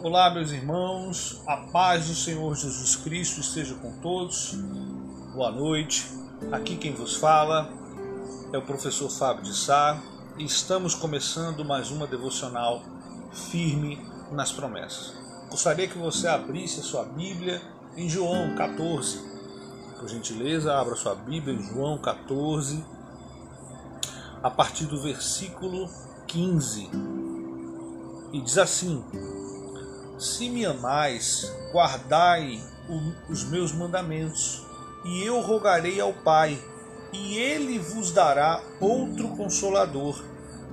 Olá, meus irmãos, a paz do Senhor Jesus Cristo esteja com todos. Boa noite. Aqui quem vos fala é o professor Fábio de Sá e estamos começando mais uma devocional firme nas promessas. Gostaria que você abrisse a sua Bíblia em João 14. Por gentileza, abra sua Bíblia em João 14, a partir do versículo 15. E diz assim: se me amais, guardai os meus mandamentos, e eu rogarei ao Pai, e ele vos dará outro consolador,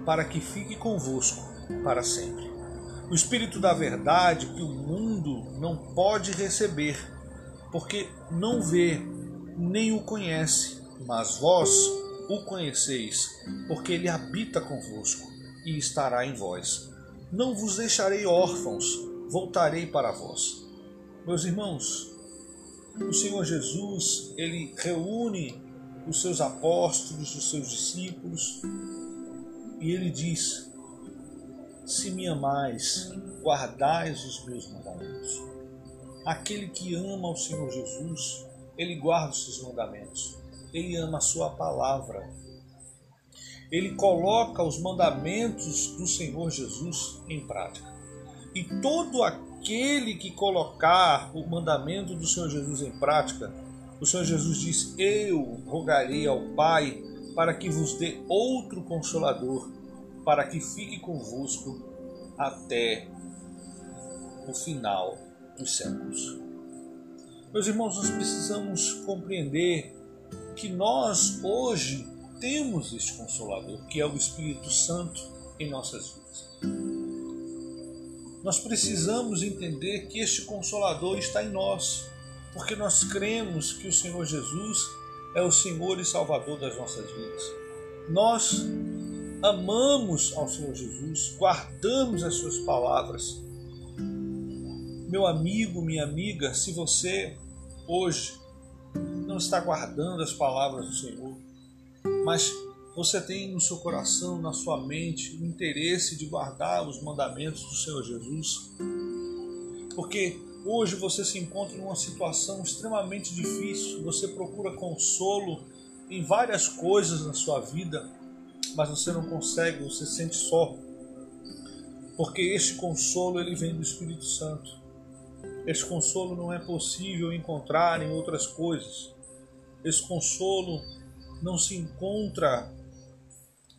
para que fique convosco para sempre. O Espírito da Verdade que o mundo não pode receber, porque não vê nem o conhece, mas vós o conheceis, porque ele habita convosco e estará em vós. Não vos deixarei órfãos voltarei para vós. Meus irmãos, o Senhor Jesus, ele reúne os seus apóstolos, os seus discípulos, e ele diz: Se me amais, guardais os meus mandamentos. Aquele que ama o Senhor Jesus, ele guarda os seus mandamentos. Ele ama a sua palavra. Ele coloca os mandamentos do Senhor Jesus em prática. E todo aquele que colocar o mandamento do Senhor Jesus em prática, o Senhor Jesus diz: Eu rogarei ao Pai para que vos dê outro consolador, para que fique convosco até o final dos séculos. Meus irmãos, nós precisamos compreender que nós hoje temos este consolador, que é o Espírito Santo em nossas vidas nós precisamos entender que este Consolador está em nós, porque nós cremos que o Senhor Jesus é o Senhor e Salvador das nossas vidas. Nós amamos ao Senhor Jesus, guardamos as Suas palavras. Meu amigo, minha amiga, se você hoje não está guardando as palavras do Senhor, mas você tem no seu coração, na sua mente, o interesse de guardar os mandamentos do Senhor Jesus? Porque hoje você se encontra numa situação extremamente difícil, você procura consolo em várias coisas na sua vida, mas você não consegue, você se sente só. Porque este consolo ele vem do Espírito Santo. Este consolo não é possível encontrar em outras coisas. Esse consolo não se encontra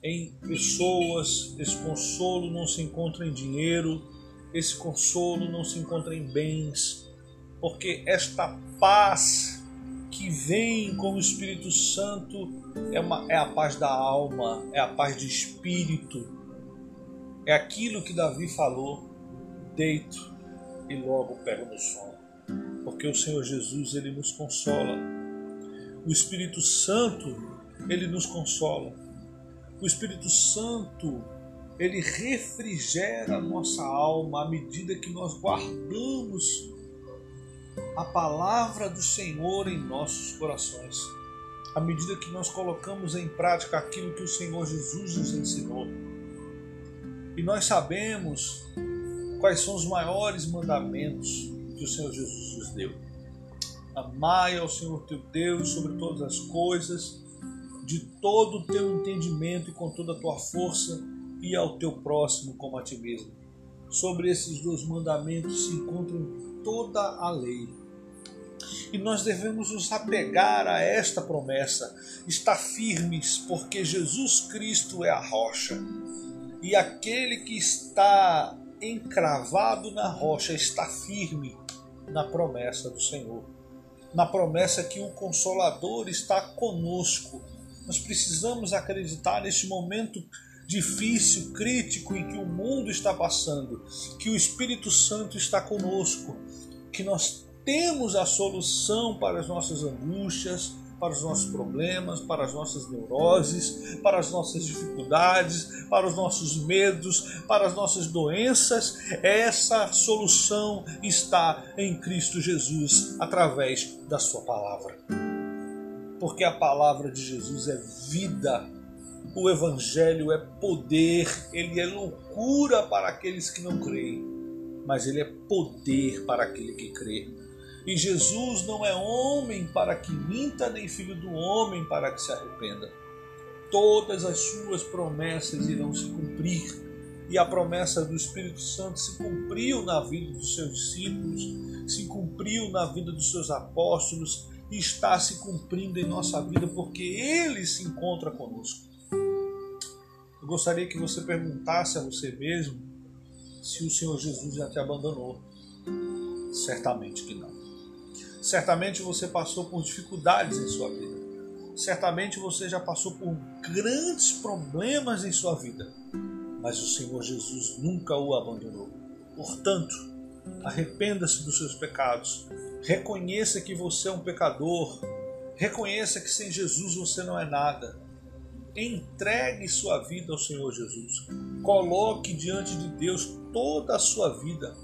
em pessoas, esse consolo não se encontra em dinheiro, esse consolo não se encontra em bens, porque esta paz que vem com o Espírito Santo é, uma, é a paz da alma, é a paz de espírito, é aquilo que Davi falou: deito e logo pego no sono, porque o Senhor Jesus ele nos consola, o Espírito Santo ele nos consola. O Espírito Santo, ele refrigera a nossa alma à medida que nós guardamos a palavra do Senhor em nossos corações, à medida que nós colocamos em prática aquilo que o Senhor Jesus nos ensinou. E nós sabemos quais são os maiores mandamentos que o Senhor Jesus nos deu. Amai ao Senhor teu Deus sobre todas as coisas de todo o teu entendimento e com toda a tua força, e ao teu próximo como a ti mesmo. Sobre esses dois mandamentos se encontram toda a lei. E nós devemos nos apegar a esta promessa, estar firmes, porque Jesus Cristo é a rocha. E aquele que está encravado na rocha está firme na promessa do Senhor, na promessa que o Consolador está conosco nós precisamos acreditar neste momento difícil, crítico em que o mundo está passando, que o Espírito Santo está conosco, que nós temos a solução para as nossas angústias, para os nossos problemas, para as nossas neuroses, para as nossas dificuldades, para os nossos medos, para as nossas doenças. Essa solução está em Cristo Jesus através da Sua palavra porque a palavra de Jesus é vida, o Evangelho é poder, ele é loucura para aqueles que não creem. mas ele é poder para aquele que crê. E Jesus não é homem para que minta, nem filho do homem para que se arrependa. Todas as suas promessas irão se cumprir. E a promessa do Espírito Santo se cumpriu na vida dos seus discípulos, se cumpriu na vida dos seus apóstolos está se cumprindo em nossa vida porque ele se encontra conosco. Eu gostaria que você perguntasse a você mesmo se o Senhor Jesus já te abandonou. Certamente que não. Certamente você passou por dificuldades em sua vida. Certamente você já passou por grandes problemas em sua vida. Mas o Senhor Jesus nunca o abandonou. Portanto, arrependa-se dos seus pecados. Reconheça que você é um pecador. Reconheça que sem Jesus você não é nada entregue sua vida ao Senhor Jesus. Coloque diante de Deus toda a sua vida.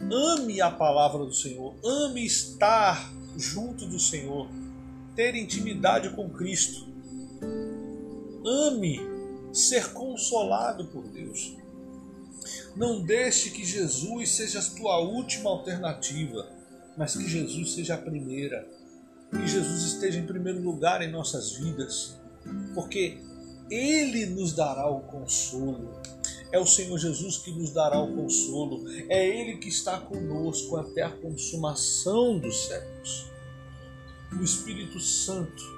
Ame a palavra do Senhor, ame estar junto do Senhor, ter intimidade com Cristo. Ame ser consolado por Deus. Não deixe que Jesus seja a tua última alternativa, mas que Jesus seja a primeira. Que Jesus esteja em primeiro lugar em nossas vidas porque Ele nos dará o consolo. É o Senhor Jesus que nos dará o consolo. É Ele que está conosco até a consumação dos séculos. O Espírito Santo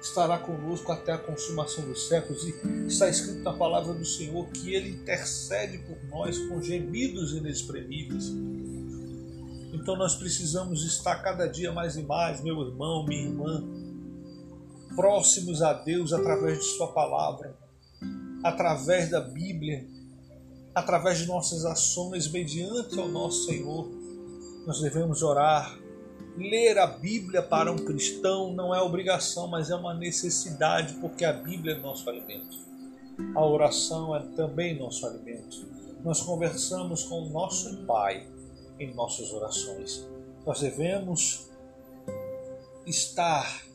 estará conosco até a consumação dos séculos. E está escrito na palavra do Senhor que Ele intercede por nós com gemidos inexprimíveis. Então nós precisamos estar cada dia mais e mais, meu irmão, minha irmã, próximos a Deus através de Sua palavra, através da Bíblia, através de nossas ações mediante ao nosso Senhor. Nós devemos orar. Ler a Bíblia para um cristão não é obrigação, mas é uma necessidade, porque a Bíblia é nosso alimento. A oração é também nosso alimento. Nós conversamos com o nosso Pai em nossas orações. Nós devemos estar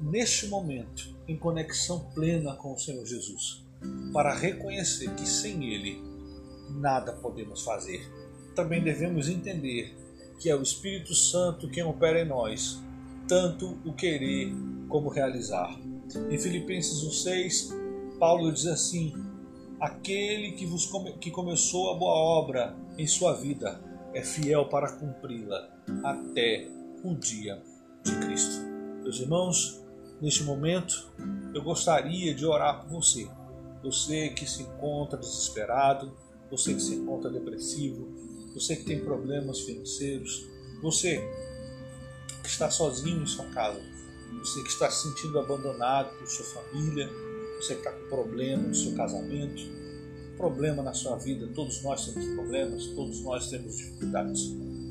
neste momento, em conexão plena com o Senhor Jesus, para reconhecer que sem Ele nada podemos fazer. Também devemos entender que é o Espírito Santo quem opera em nós, tanto o querer como realizar. Em Filipenses 1,6, Paulo diz assim: Aquele que, vos come, que começou a boa obra em sua vida é fiel para cumpri-la até o dia de Cristo. Meus irmãos, Neste momento, eu gostaria de orar por você. Você que se encontra desesperado, você que se encontra depressivo, você que tem problemas financeiros, você que está sozinho em sua casa, você que está se sentindo abandonado por sua família, você que está com problema no seu casamento, problema na sua vida, todos nós temos problemas, todos nós temos dificuldades.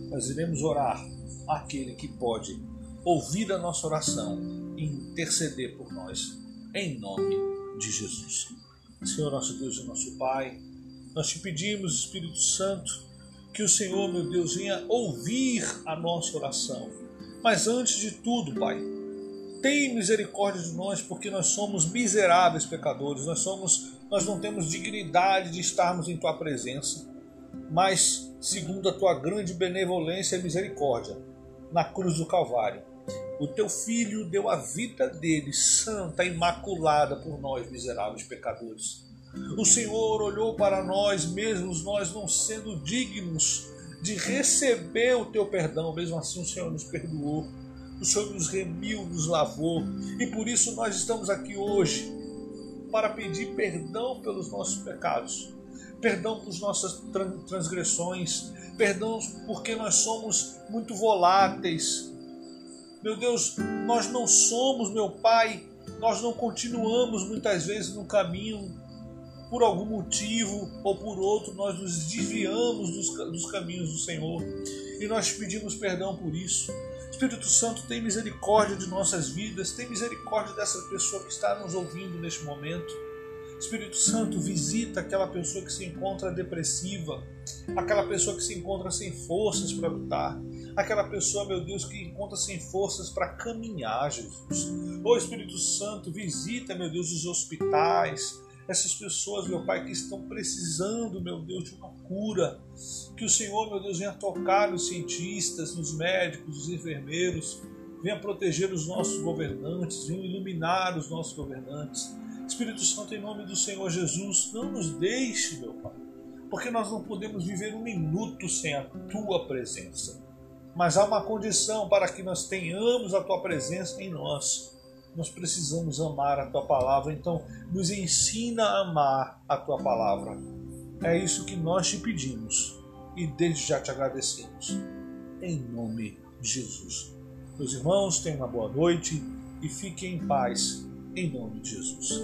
Nós iremos orar àquele que pode ouvir a nossa oração interceder por nós, em nome de Jesus. Senhor nosso Deus e nosso Pai, nós te pedimos, Espírito Santo, que o Senhor, meu Deus, venha ouvir a nossa oração. Mas antes de tudo, Pai, tem misericórdia de nós, porque nós somos miseráveis pecadores, nós somos, nós não temos dignidade de estarmos em tua presença. Mas, segundo a tua grande benevolência e misericórdia, na cruz do Calvário, o teu filho deu a vida dele, santa, imaculada por nós, miseráveis pecadores. O Senhor olhou para nós, mesmos nós não sendo dignos de receber o teu perdão, mesmo assim o Senhor nos perdoou. O Senhor nos remiu, nos lavou, e por isso nós estamos aqui hoje para pedir perdão pelos nossos pecados, perdão por nossas transgressões, perdão porque nós somos muito voláteis, meu Deus, nós não somos, meu Pai, nós não continuamos muitas vezes no caminho. Por algum motivo ou por outro, nós nos desviamos dos, dos caminhos do Senhor. E nós pedimos perdão por isso. Espírito Santo, tem misericórdia de nossas vidas, tem misericórdia dessa pessoa que está nos ouvindo neste momento. Espírito Santo, visita aquela pessoa que se encontra depressiva, aquela pessoa que se encontra sem forças para lutar, aquela pessoa, meu Deus, que encontra sem forças para caminhar, Jesus. Ô Espírito Santo, visita, meu Deus, os hospitais, essas pessoas, meu Pai, que estão precisando, meu Deus, de uma cura. Que o Senhor, meu Deus, venha tocar nos cientistas, nos médicos, nos enfermeiros, venha proteger os nossos governantes, venha iluminar os nossos governantes. Espírito Santo, em nome do Senhor Jesus, não nos deixe, meu Pai, porque nós não podemos viver um minuto sem a Tua presença. Mas há uma condição para que nós tenhamos a Tua presença em nós nós precisamos amar a tua palavra, então nos ensina a amar a tua palavra. É isso que nós te pedimos e desde já te agradecemos. Em nome de Jesus. Meus irmãos, tenham uma boa noite e fiquem em paz, em nome de Jesus.